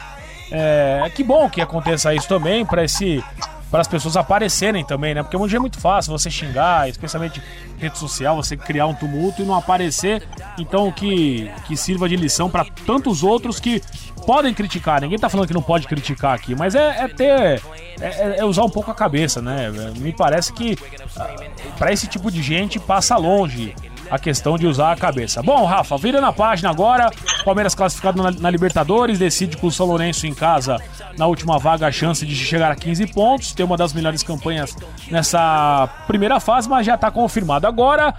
é, que bom que aconteça isso também para esse para as pessoas aparecerem também, né? Porque hoje é muito fácil você xingar, especialmente rede social, você criar um tumulto e não aparecer. Então que que sirva de lição para tantos outros que podem criticar. Ninguém tá falando que não pode criticar aqui, mas é, é ter é, é, usar um pouco a cabeça, né? Me parece que ah, para esse tipo de gente passa longe a questão de usar a cabeça. Bom, Rafa, vira na página agora. Palmeiras classificado na, na, Libertadores, decide com o São Lourenço em casa na última vaga a chance de chegar a 15 pontos, ter uma das melhores campanhas nessa primeira fase, mas já está confirmado. Agora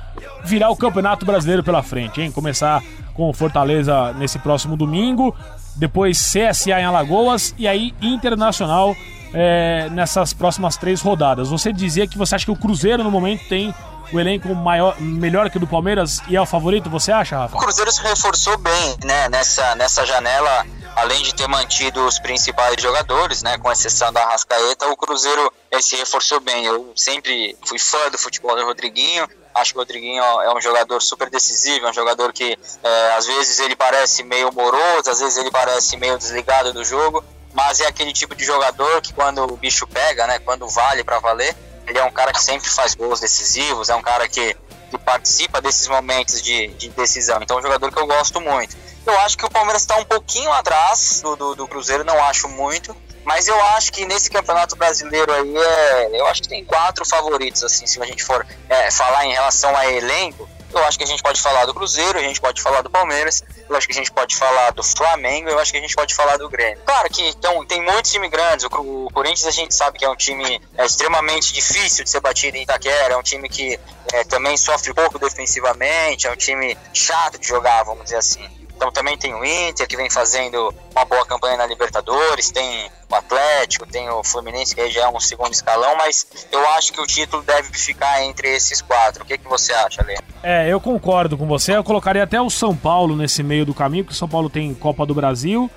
virar o Campeonato Brasileiro pela frente, hein? Começar com Fortaleza nesse próximo domingo, depois CSA em Alagoas e aí Internacional é, nessas próximas três rodadas. Você dizia que você acha que o Cruzeiro no momento tem o elenco maior, melhor que o do Palmeiras e é o favorito, você acha, Rafa? O Cruzeiro se reforçou bem, né, nessa, nessa janela, além de ter mantido os principais jogadores, né, com exceção da Rascaeta, o Cruzeiro se reforçou bem. Eu sempre fui fã do futebol do Rodriguinho, acho que o Rodriguinho é um jogador super decisivo, é um jogador que é, às vezes ele parece meio moroso, às vezes ele parece meio desligado do jogo, mas é aquele tipo de jogador que quando o bicho pega, né, quando vale para valer, ele é um cara que sempre faz gols decisivos, é um cara que, que participa desses momentos de, de decisão. Então é um jogador que eu gosto muito. Eu acho que o Palmeiras está um pouquinho atrás do, do, do, Cruzeiro, não acho muito. Mas eu acho que nesse campeonato brasileiro aí, é, eu acho que tem quatro favoritos, assim, se a gente for é, falar em relação a elenco. Eu acho que a gente pode falar do Cruzeiro, a gente pode falar do Palmeiras, eu acho que a gente pode falar do Flamengo, eu acho que a gente pode falar do Grêmio. Claro que então, tem muitos times grandes, o, Corinthians a gente sabe que é um time é, extremamente difícil de ser batido em Itaquera, é um time que é, também sofre pouco defensivamente, é um time chato de jogar, vamos dizer assim. Então também tem o Inter, que vem fazendo uma boa campanha na Libertadores, tem o Atlético, tem o Fluminense, que aí já é um segundo escalão, mas eu acho que o título deve ficar entre esses quatro. O que, que você acha, Lê? É, eu concordo com você. Eu colocaria até o São Paulo nesse meio do caminho, porque o São Paulo tem Copa do Brasil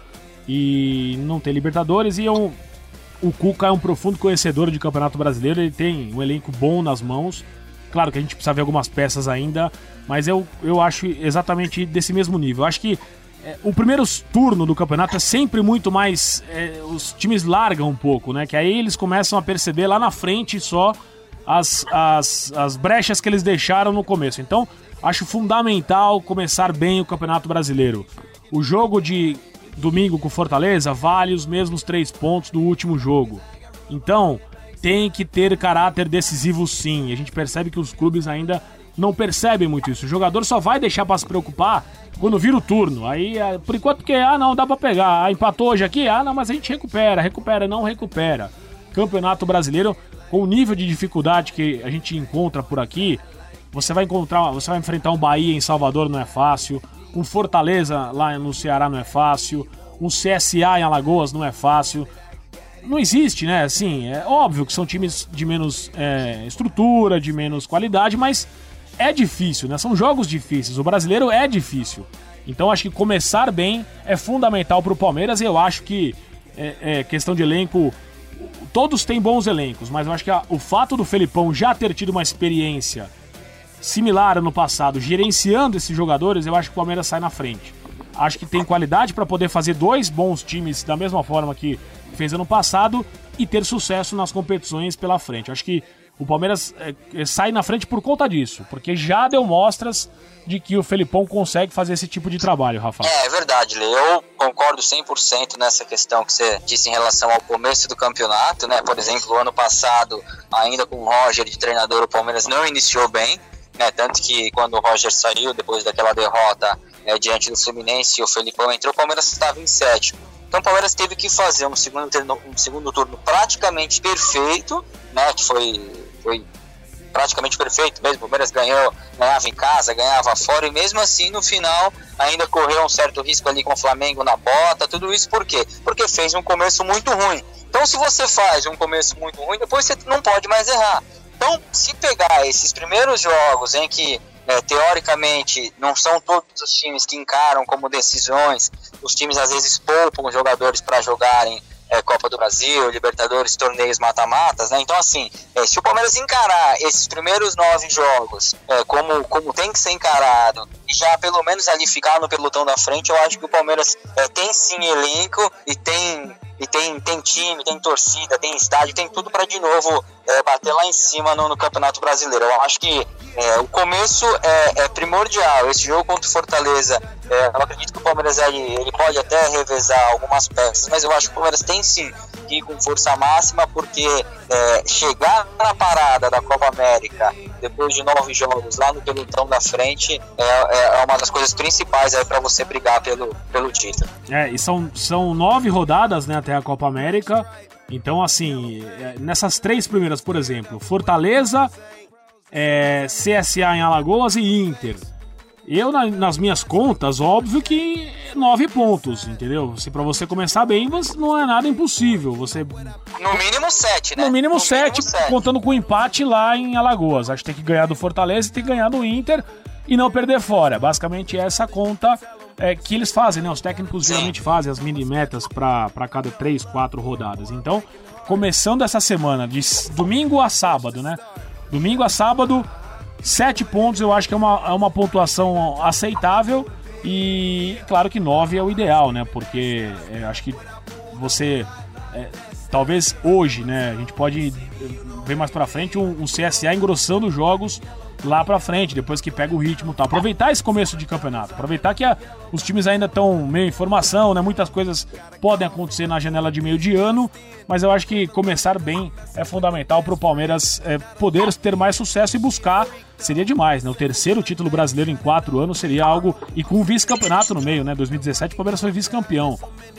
e não tem Libertadores, e eu, o Cuca é um profundo conhecedor de Campeonato Brasileiro, ele tem um elenco bom nas mãos. Claro que a gente precisa ver algumas peças ainda, mas eu, eu acho exatamente desse mesmo nível. Eu acho que é, o primeiro turno do campeonato é sempre muito mais. É, os times largam um pouco, né? Que aí eles começam a perceber lá na frente só as, as, as brechas que eles deixaram no começo. Então, acho fundamental começar bem o Campeonato Brasileiro. O jogo de domingo com Fortaleza vale os mesmos três pontos do último jogo. Então, tem que ter caráter decisivo sim. A gente percebe que os clubes ainda não percebem muito isso. O jogador só vai deixar para se preocupar quando vira o turno. Aí, é, por enquanto que ah, não, dá para pegar. Ah, empatou hoje aqui? Ah, não, mas a gente recupera, recupera, não recupera. Campeonato Brasileiro, com o nível de dificuldade que a gente encontra por aqui, você vai encontrar, você vai enfrentar um Bahia em Salvador, não é fácil, um Fortaleza lá no Ceará não é fácil, um CSA em Alagoas não é fácil. Não existe, né? Assim, é óbvio que são times de menos é, estrutura, de menos qualidade, mas é difícil, né? São jogos difíceis. O brasileiro é difícil. Então acho que começar bem é fundamental para o Palmeiras e eu acho que é, é, questão de elenco. Todos têm bons elencos, mas eu acho que a, o fato do Felipão já ter tido uma experiência similar ano passado, gerenciando esses jogadores, eu acho que o Palmeiras sai na frente. Acho que tem qualidade para poder fazer dois bons times da mesma forma que fez ano passado e ter sucesso nas competições pela frente. Acho que o Palmeiras é, sai na frente por conta disso, porque já deu mostras de que o Felipão consegue fazer esse tipo de trabalho, Rafa. É, é verdade, Lê. Eu concordo 100% nessa questão que você disse em relação ao começo do campeonato, né? Por exemplo, ano passado, ainda com o Roger de treinador, o Palmeiras não iniciou bem, né? Tanto que quando o Roger saiu, depois daquela derrota né, diante do Fluminense o Felipão entrou, o Palmeiras estava em sétimo. Então o Palmeiras teve que fazer um segundo, um segundo turno praticamente perfeito, né, que foi, foi praticamente perfeito mesmo. O Palmeiras ganhou, ganhava em casa, ganhava fora, e mesmo assim no final ainda correu um certo risco ali com o Flamengo na bota. Tudo isso por quê? Porque fez um começo muito ruim. Então, se você faz um começo muito ruim, depois você não pode mais errar. Então, se pegar esses primeiros jogos em que é, teoricamente, não são todos os times que encaram como decisões. Os times às vezes poupam jogadores para jogarem é, Copa do Brasil, Libertadores, torneios mata-matas, né? Então, assim, é, se o Palmeiras encarar esses primeiros nove jogos é, como, como tem que ser encarado e já pelo menos ali ficar no pelotão da frente, eu acho que o Palmeiras é, tem sim elenco e tem e tem, tem time, tem torcida, tem estádio, tem tudo para de novo é, bater lá em cima no, no, Campeonato Brasileiro. Eu acho que é, o começo é, é, primordial. Esse jogo contra o Fortaleza, é, eu acredito que o Palmeiras ele, ele pode até revezar algumas peças, mas eu acho que o Palmeiras tem sim que ir com força máxima, porque é, chegar na parada da Copa América depois de nove jogos lá no pelotão da frente é, é, é uma das coisas principais para você brigar pelo, pelo título. É, e são, são nove rodadas né, até a Copa América. Então, assim, é, nessas três primeiras, por exemplo, Fortaleza, é, CSA em Alagoas e Inter. Eu, na, nas minhas contas, óbvio que nove pontos, entendeu? Se para você começar bem, você, não é nada impossível. Você no mínimo sete, né? No mínimo, no sete, mínimo sete, contando com o empate lá em Alagoas. Acho que tem que ganhar do Fortaleza e tem que ganhar do Inter e não perder fora. Basicamente essa conta é, que eles fazem, né? Os técnicos Sim. geralmente fazem as mini metas para cada três, quatro rodadas. Então, começando essa semana de domingo a sábado, né? Domingo a sábado, Sete pontos eu acho que é uma, é uma pontuação aceitável e claro que nove é o ideal, né? Porque é, acho que você é, talvez hoje, né? A gente pode ver mais para frente um, um CSA engrossando os jogos lá para frente, depois que pega o ritmo, tá? Aproveitar esse começo de campeonato, aproveitar que a, os times ainda estão meio em formação, né? Muitas coisas podem acontecer na janela de meio de ano, mas eu acho que começar bem é fundamental para o Palmeiras é, poder ter mais sucesso e buscar seria demais, né? O terceiro título brasileiro em quatro anos seria algo. E com vice-campeonato no meio, né? 2017 o Palmeiras foi vice-campeão.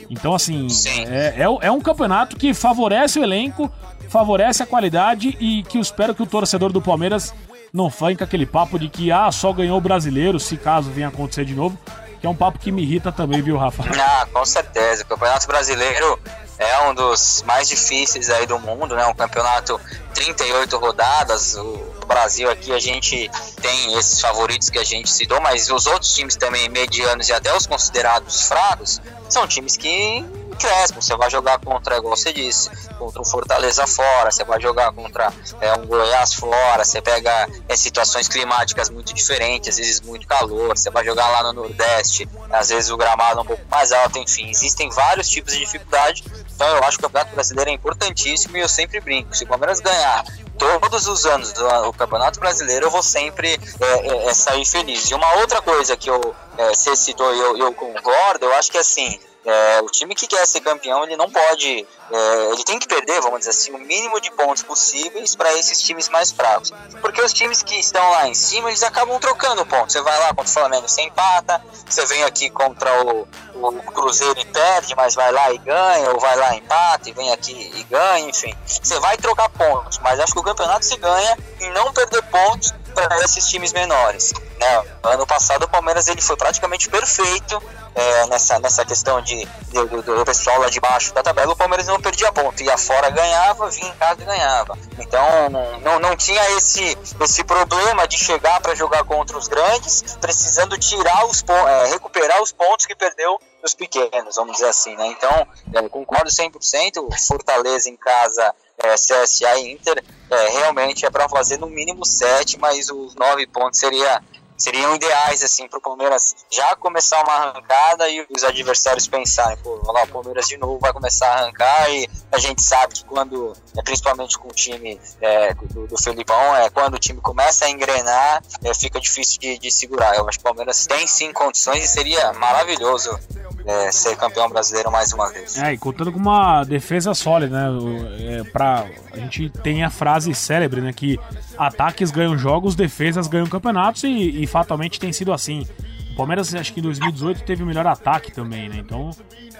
Então, assim, é, é, é, um campeonato que favorece o elenco, favorece a qualidade e que eu espero que o torcedor do Palmeiras não com aquele papo de que ah, só ganhou o brasileiro, se caso venha acontecer de novo, que é um papo que me irrita também, viu, Rafa? Ah, com certeza. O Campeonato Brasileiro é um dos mais difíceis aí do mundo, né? Um campeonato 38 rodadas. O Brasil aqui a gente tem esses favoritos que a gente citou, mas os outros times também medianos e até os considerados fracos são times que crescem. Você vai jogar contra, igual você disse, contra um Fortaleza fora, você vai jogar contra é, um Goiás fora, você pega é, situações climáticas muito diferentes, às vezes muito calor, você vai jogar lá no Nordeste, às vezes o gramado é um pouco mais alto, enfim, existem vários tipos de dificuldade. Então eu acho que o Campeonato Brasileiro é importantíssimo e eu sempre brinco. Se o Palmeiras ganhar todos os anos o Campeonato Brasileiro, eu vou sempre é, é, é, sair feliz. E uma outra coisa que eu, é, você citou e eu, eu concordo, eu acho que assim, é, o time que quer ser campeão, ele não pode, é, ele tem que perder, vamos dizer assim, o mínimo de pontos possíveis para esses times mais fracos. Porque os times que estão lá em cima, eles acabam trocando pontos. Você vai lá contra o Flamengo, você empata, você vem aqui contra o, o, Cruzeiro e perde, mas vai lá e ganha, ou vai lá e empata e vem aqui e ganha, enfim. Você vai trocar pontos, mas acho que o campeonato se ganha em não perder pontos para esses times menores. Né? Ano passado o Palmeiras ele foi praticamente perfeito é, nessa, nessa questão de, de do, do, pessoal lá de baixo da tabela, o Palmeiras não perdia ponto, ia fora ganhava, vinha em casa e ganhava. Então não, não tinha esse, esse problema de chegar para jogar contra os grandes, precisando tirar os é, recuperar os pontos que perdeu dos pequenos, vamos dizer assim, né? Então, é, concordo 100%, Fortaleza em casa, é, CSA e Inter, é, realmente é para fazer no mínimo 7, mas os 9 pontos seria seriam ideais assim para o Palmeiras já começar uma arrancada e os adversários pensarem, pô, lá, o Palmeiras de novo vai começar a arrancar e a gente sabe que quando, é, principalmente com o time é, do, do Felipão, é quando o time começa a engrenar, é, fica difícil de, de segurar. Eu acho que o Palmeiras tem sim condições e seria maravilhoso é, ser campeão brasileiro mais uma vez. É, e contando com uma defesa sólida, né? É, pra, a gente tem a frase célebre, né? Que ataques ganham jogos, defesas ganham campeonatos e, e fatalmente tem sido assim. O Palmeiras, acho que em 2018 teve o melhor ataque também, né? Então,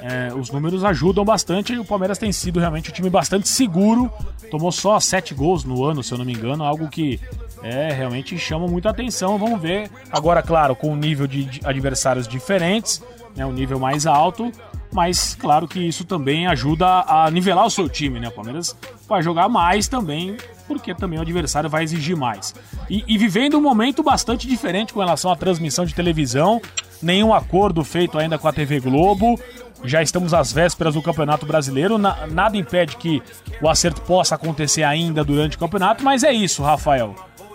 é, os números ajudam bastante e o Palmeiras tem sido realmente um time bastante seguro. Tomou só sete gols no ano, se eu não me engano, algo que é, realmente chama muita atenção. Vamos ver. Agora, claro, com um nível de adversários diferentes, né, um nível mais alto, mas claro que isso também ajuda a nivelar o seu time, né? O Palmeiras vai jogar mais também, porque também o adversário vai exigir mais. E, e vivendo um momento bastante diferente com relação à transmissão de televisão, nenhum acordo feito ainda com a TV Globo. Já estamos às vésperas do Campeonato Brasileiro. Na, nada impede que o acerto possa acontecer ainda durante o campeonato, mas é isso, Rafael.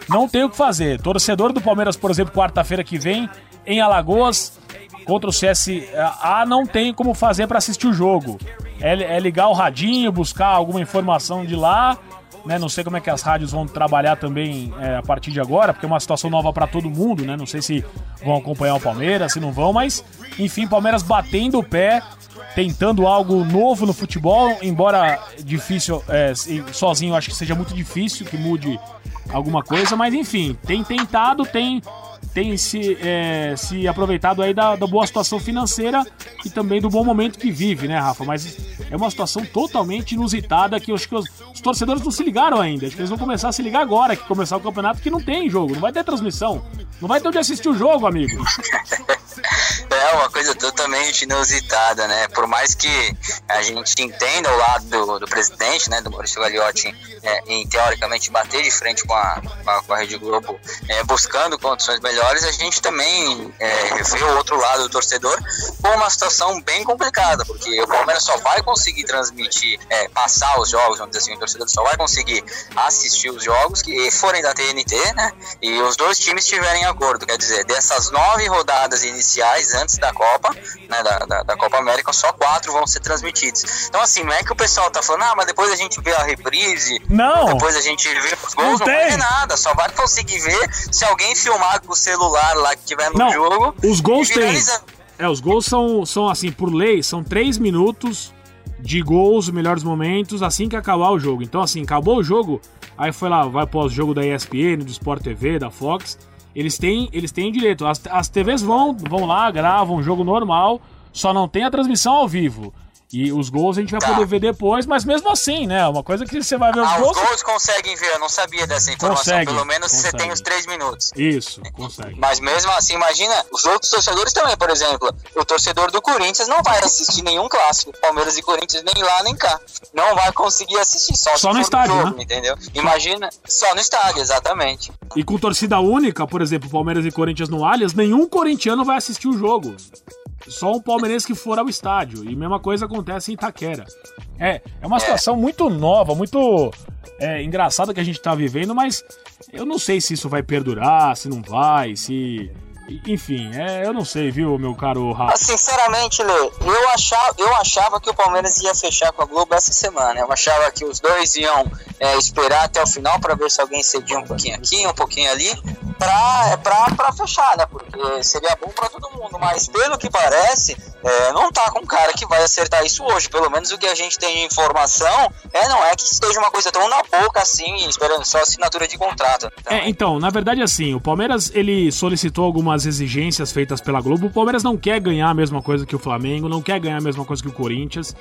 Não tem o que fazer. Torcedor do Palmeiras, por exemplo, quarta-feira que vem, em Alagoas, contra o CSA não tem como fazer para assistir o jogo. É, é, ligar o radinho, buscar alguma informação de lá. Né? Não sei como é que as rádios vão trabalhar também é, a partir de agora, porque é uma situação nova para todo mundo, né? Não sei se vão acompanhar o Palmeiras, se não vão, mas enfim, Palmeiras batendo o pé, tentando algo novo no futebol, embora difícil, é, sozinho acho que seja muito difícil que mude alguma coisa, mas enfim, tem tentado, tem tem se, é, se aproveitado aí da, da, boa situação financeira e também do bom momento que vive, né, Rafa? Mas é uma situação totalmente inusitada que eu acho que os, os, torcedores não se ligaram ainda. Acho que eles vão começar a se ligar agora que começar o campeonato, que não tem jogo, não vai ter transmissão. Não vai ter onde assistir o jogo, amigo. É uma coisa totalmente inusitada, né? Por mais que a gente entenda o lado do, do presidente, né, do Maurício Gagliotti, é, em teoricamente bater de frente com a, com a Rede Globo, é, buscando condições melhores, a gente também é, vê o outro lado do torcedor com uma situação bem complicada, porque o Palmeiras só vai conseguir transmitir, é, passar os jogos, vamos dizer assim, o torcedor só vai conseguir assistir os jogos que forem da TNT, né? E os dois times tiverem acordo, quer dizer, dessas nove rodadas iniciais antes da Copa, né, da, da, da, Copa América, só quatro vão ser transmitidos. Então, assim, não é que o pessoal tá falando, ah, mas depois a gente vê a reprise, não. depois a gente vê os gols, não, não vai ver nada, só vai conseguir ver se alguém filmar com o celular lá que tiver no não, jogo. Os gols tem. É, os gols são, são assim, por lei, são três minutos de gols, melhores momentos, assim que acabar o jogo. Então, assim, acabou o jogo, aí foi lá, vai pós-jogo da ESPN, do Sport TV, da Fox eles têm, eles têm direito. As, as TVs vão, vão lá, gravam um jogo normal, só não tem a transmissão ao vivo. E os gols a gente vai tá. poder ver depois, mas mesmo assim, né? Uma coisa que você vai ver os ah, gols. Os gols conseguem ver, eu não sabia dessa informação. Consegue, Pelo menos consegue. você tem os três minutos. Isso, consegue. Mas mesmo assim, imagina, os outros torcedores também, por exemplo, o torcedor do Corinthians não vai assistir nenhum clássico, Palmeiras e Corinthians, nem lá nem cá. Não vai conseguir assistir, só, só no estádio, jogo, né? entendeu? Imagina, só no estádio, exatamente. E com torcida única, por exemplo, Palmeiras e Corinthians no Allianz, nenhum corintiano vai assistir o jogo. Só um palmeirense que for ao estádio. E mesma coisa acontece em Itaquera. É, é uma situação muito nova, muito é, engraçada que a gente tá vivendo, mas eu não sei se isso vai perdurar, se não vai, se. Enfim, é, eu não sei, viu, meu caro Rafa? Sinceramente, Lê, eu achava, eu achava que o Palmeiras ia fechar com a Globo essa semana. Eu achava que os dois iam é, esperar até o final para ver se alguém cedia um pouquinho aqui, um pouquinho ali pra, é pra, pra fechar, né? Porque seria bom pra todo mundo, mas pelo que parece, é, não tá com cara que vai acertar isso hoje. Pelo menos o que a gente tem de informação é não é que esteja uma coisa tão na boca assim, esperando só assinatura de contrato. Então, é, então, na verdade, assim, o Palmeiras ele solicitou algumas exigências feitas pela Globo. O Palmeiras não quer ganhar a mesma coisa que o Flamengo, não quer ganhar a mesma coisa que o Corinthians,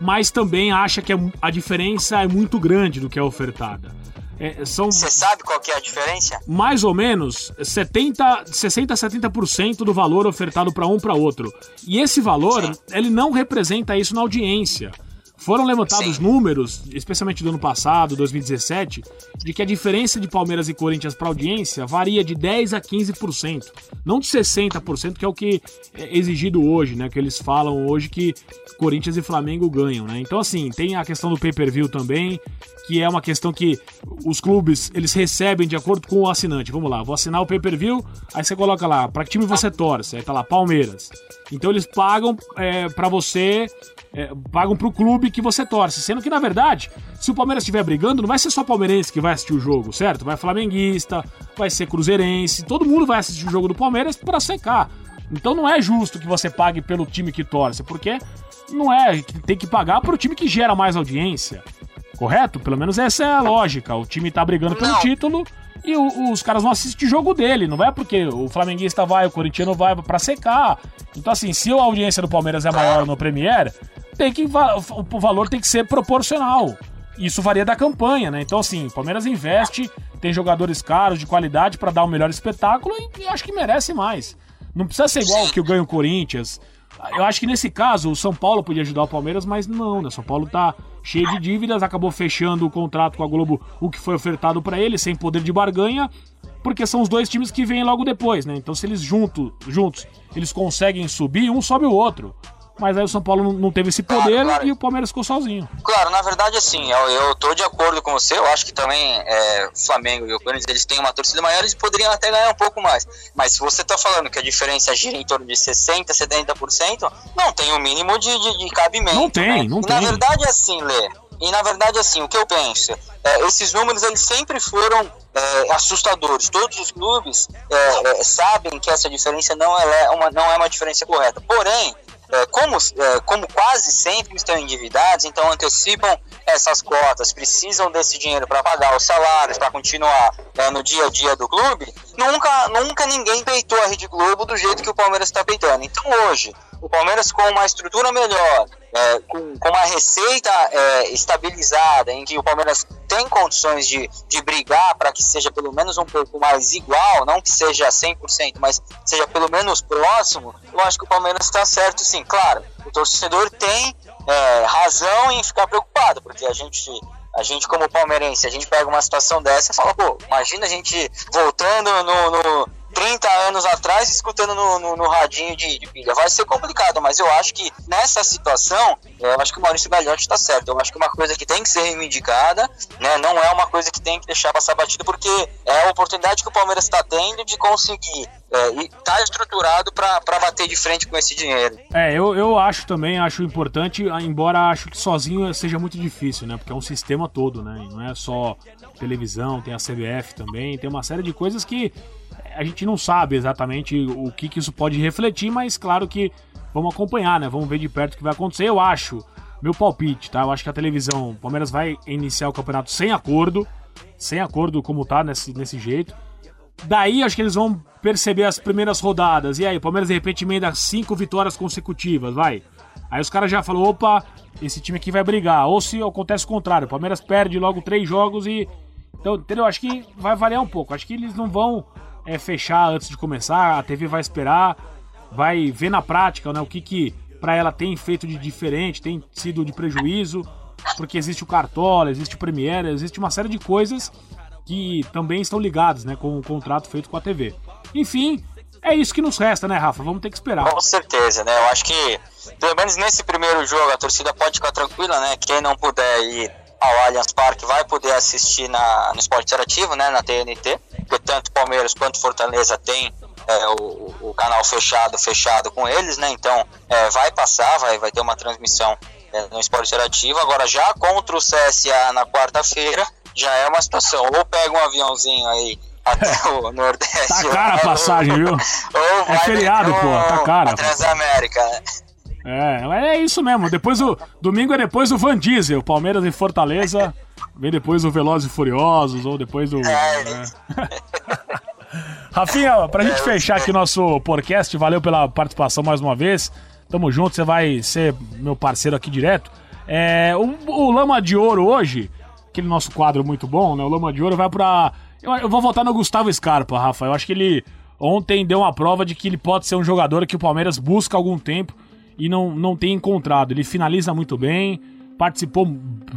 mas também acha que a diferença é muito grande do que é ofertada. É, são Você sabe qual que é a diferença? Mais ou menos 70, 60 a 70% do valor ofertado para um para outro. E esse valor, Sim. ele não representa isso na audiência. Foram levantados Sim. números, especialmente do ano passado, 2017, de que a diferença de Palmeiras e Corinthians para audiência varia de 10 a 15%, não de 60%, que é o que é exigido hoje, né, que eles falam hoje que Corinthians e Flamengo ganham, né? Então assim, tem a questão do pay-per-view também, que é uma questão que os clubes, eles recebem de acordo com o assinante. Vamos lá, vou assinar o pay-per-view, aí você coloca lá, para que time você torce? Aí tá lá Palmeiras. Então eles pagam é, para você é, pagam pro clube que você torce. Sendo que, na verdade, se o Palmeiras estiver brigando, não vai ser só palmeirense que vai assistir o jogo, certo? Vai flamenguista, vai ser cruzeirense, todo mundo vai assistir o jogo do Palmeiras para secar. Então não é justo que você pague pelo time que torce, porque não é, tem que pagar pro time que gera mais audiência. Correto? Pelo menos essa é a lógica. O time tá brigando pelo não. título e o, os caras vão assistir jogo dele. Não é porque o flamenguista vai, o corintiano vai para secar. Então, assim, se a audiência do Palmeiras é maior no Premier, tem que o valor tem que ser proporcional. Isso varia da campanha, né? Então, assim, o Palmeiras investe, tem jogadores caros, de qualidade, para dar o um melhor espetáculo e, e, acho que merece mais. Não precisa ser igual o que ganha o Corinthians. Eu acho que nesse caso o São Paulo podia ajudar o Palmeiras, mas não, né? O São Paulo tá cheio de dívidas, acabou fechando o contrato com a Globo, o que foi ofertado para ele, sem poder de barganha, porque são os dois times que vêm logo depois, né? Então, se eles junto, juntos eles conseguem subir, um sobe o outro mas aí o São Paulo não teve esse poder claro, claro. e o Palmeiras ficou sozinho. Claro, na verdade, assim, eu, eu tô de acordo com você, eu acho que também é, o Flamengo e o Corinthians, eles têm uma torcida maior e poderiam até ganhar um pouco mais. Mas se você tá falando que a diferença gira em torno de 60%, 70%, não tem o um mínimo de, de, de, cabimento. Não tem, né? não e tem. Na verdade, assim, Lê, e na verdade, assim, o que eu penso, é, esses números eles sempre foram é, assustadores. Todos os clubes é, é sabem que essa diferença não é, uma, não é uma diferença correta. Porém, é, como, é, como quase sempre estão endividados, então antecipam essas cotas, precisam desse dinheiro para pagar os salários, para continuar é, no dia a dia do clube, nunca, nunca ninguém peitou a Rede Globo do jeito que o Palmeiras está peitando. Então hoje, o Palmeiras com uma estrutura melhor, é, com, com, uma receita é, estabilizada, em que o Palmeiras tem condições de, de brigar para que seja pelo menos um pouco mais igual, não que seja 100%, mas seja pelo menos próximo, eu acho que o Palmeiras está certo sim. Claro, o torcedor tem é, razão em ficar preocupado, porque a gente a gente como palmeirense, a gente pega uma situação dessa e fala, pô, imagina a gente voltando no, no, 30 anos atrás escutando no, no, no radinho de, de, pilha. Vai ser complicado, mas eu acho que nessa situação, eu acho que o Maurício Gagliotti está certo. Eu acho que é uma coisa que tem que ser reivindicada, né? não é uma coisa que tem que deixar passar batido, porque é a oportunidade que o Palmeiras está tendo de conseguir é, e tá estruturado para bater de frente com esse dinheiro. É, eu, eu acho também, acho importante, embora acho que sozinho seja muito difícil, né? Porque é um sistema todo, né? Não é só televisão, tem a CBF também, tem uma série de coisas que a gente não sabe exatamente o que, que isso pode refletir, mas claro que vamos acompanhar, né? Vamos ver de perto o que vai acontecer. Eu acho, meu palpite, tá? Eu acho que a televisão, o Palmeiras vai iniciar o campeonato sem acordo, sem acordo como tá, nesse, nesse jeito. Daí acho que eles vão perceber as primeiras rodadas. E aí, o Palmeiras de repente emenda cinco vitórias consecutivas, vai. Aí os caras já falam, opa, esse time aqui vai brigar. Ou se acontece o contrário, o Palmeiras perde logo três jogos e. Então, entendeu? Acho que vai variar um pouco. Acho que eles não vão é, fechar antes de começar, a TV vai esperar, vai ver na prática né, o que, que para ela tem feito de diferente, tem sido de prejuízo, porque existe o Cartola, existe o Premiere, existe uma série de coisas que também estão ligadas né, com o contrato feito com a TV. Enfim, é isso que nos resta, né, Rafa? Vamos ter que esperar. Com certeza, né? Eu acho que, pelo menos nesse primeiro jogo, a torcida pode ficar tranquila, né? Quem não puder ir ao Allianz Parque vai poder assistir na, no Esporte Interativo, né? Na TNT porque tanto Palmeiras quanto Fortaleza tem é, o, o, canal fechado, fechado com eles, né? Então é, vai passar, vai, vai ter uma transmissão é, no Esporte Interativo. Agora já contra o CSA na quarta-feira, já é uma situação. Ou pega um aviãozinho aí até o Nordeste. Tá cara a passagem, viu? é feriado, pô, tá cara. Transamérica, né? É, é isso mesmo. Depois o domingo é depois o Van Diesel, Palmeiras em Fortaleza. Vem depois o Velozes e Furiosos ou depois o. É. Né? Rafinha, pra gente é, fechar aqui o nosso podcast, valeu pela participação mais uma vez. Tamo junto, você vai ser meu parceiro aqui direto. É, o, o Lama de Ouro hoje, aquele nosso quadro muito bom, né? O Lama de Ouro vai pra. Eu, eu vou votar no Gustavo Scarpa, Rafa. Eu acho que ele ontem deu uma prova de que ele pode ser um jogador que o Palmeiras busca há algum tempo e não, não tem encontrado. Ele finaliza muito bem, participou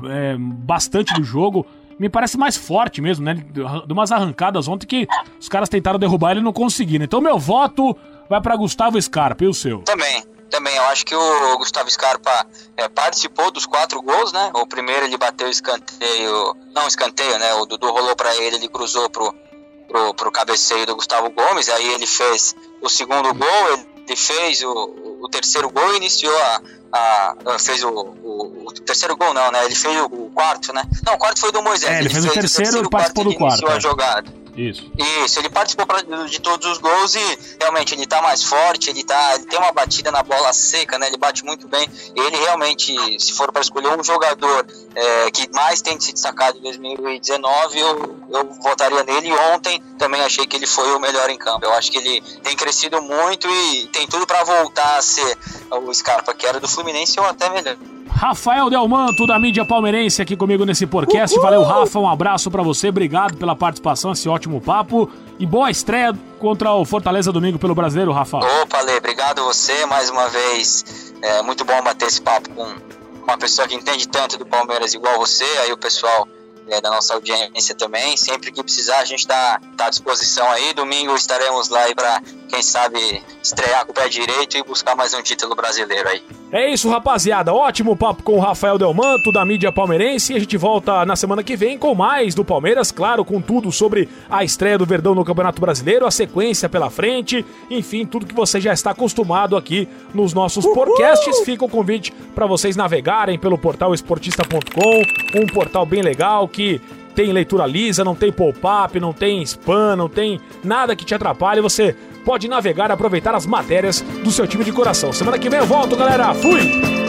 é, bastante do jogo. Me parece mais forte mesmo, né? De umas arrancadas ontem que os caras tentaram derrubar ele e não conseguiram. Então meu voto vai para Gustavo Scarpa e o seu? Também. Também, eu acho que o Gustavo Scarpa é, participou dos quatro gols, né? O primeiro ele bateu escanteio, não escanteio, né? O Dudu rolou para ele, ele cruzou pro, pro, pro cabeceio do Gustavo Gomes, aí ele fez o segundo gol, ele fez o, o terceiro gol e iniciou a. a fez o, o, o, terceiro gol, não, né? Ele fez o, quarto, né? Não, o quarto foi do Moisés. É, ele, ele fez, fez, o terceiro, o terceiro e participou do quarto. Iniciou é. a jogada. Isso. Isso, ele participou de todos os gols e realmente ele tá mais forte, ele, tá, ele tem uma batida na bola seca, né? Ele bate muito bem. Ele realmente, se for para escolher um jogador é, que mais tem se destacado em 2019, eu, eu votaria nele. Ontem também achei que ele foi o melhor em campo. Eu acho que ele tem crescido muito e tem tudo para voltar a ser o Scarpa, que era do Fluminense ou até melhor. Rafael Delmanto, da mídia palmeirense, aqui comigo nesse podcast. Uhul! Valeu, Rafa. Um abraço para você. Obrigado pela participação, esse ótimo papo. E boa estreia contra o Fortaleza domingo pelo brasileiro, Rafa. Opa, Lê, obrigado você mais uma vez. É muito bom bater esse papo com uma pessoa que entende tanto do Palmeiras igual você. Aí o pessoal é, da nossa audiência também. Sempre que precisar, a gente está tá à disposição aí. Domingo estaremos lá para, quem sabe, estrear com o pé direito e buscar mais um título brasileiro aí. É isso, rapaziada. Ótimo papo com o Rafael Delmanto, da mídia palmeirense. E a gente volta na semana que vem com mais do Palmeiras, claro, com tudo sobre a estreia do Verdão no Campeonato Brasileiro, a sequência pela frente, enfim, tudo que você já está acostumado aqui nos nossos Uhul! podcasts. Fica o convite para vocês navegarem pelo portal esportista.com, um portal bem legal que tem leitura lisa, não tem pop-up, não tem spam, não tem nada que te atrapalhe. Você pode navegar e aproveitar as matérias do seu time de coração. Semana que vem eu volto, galera. Fui!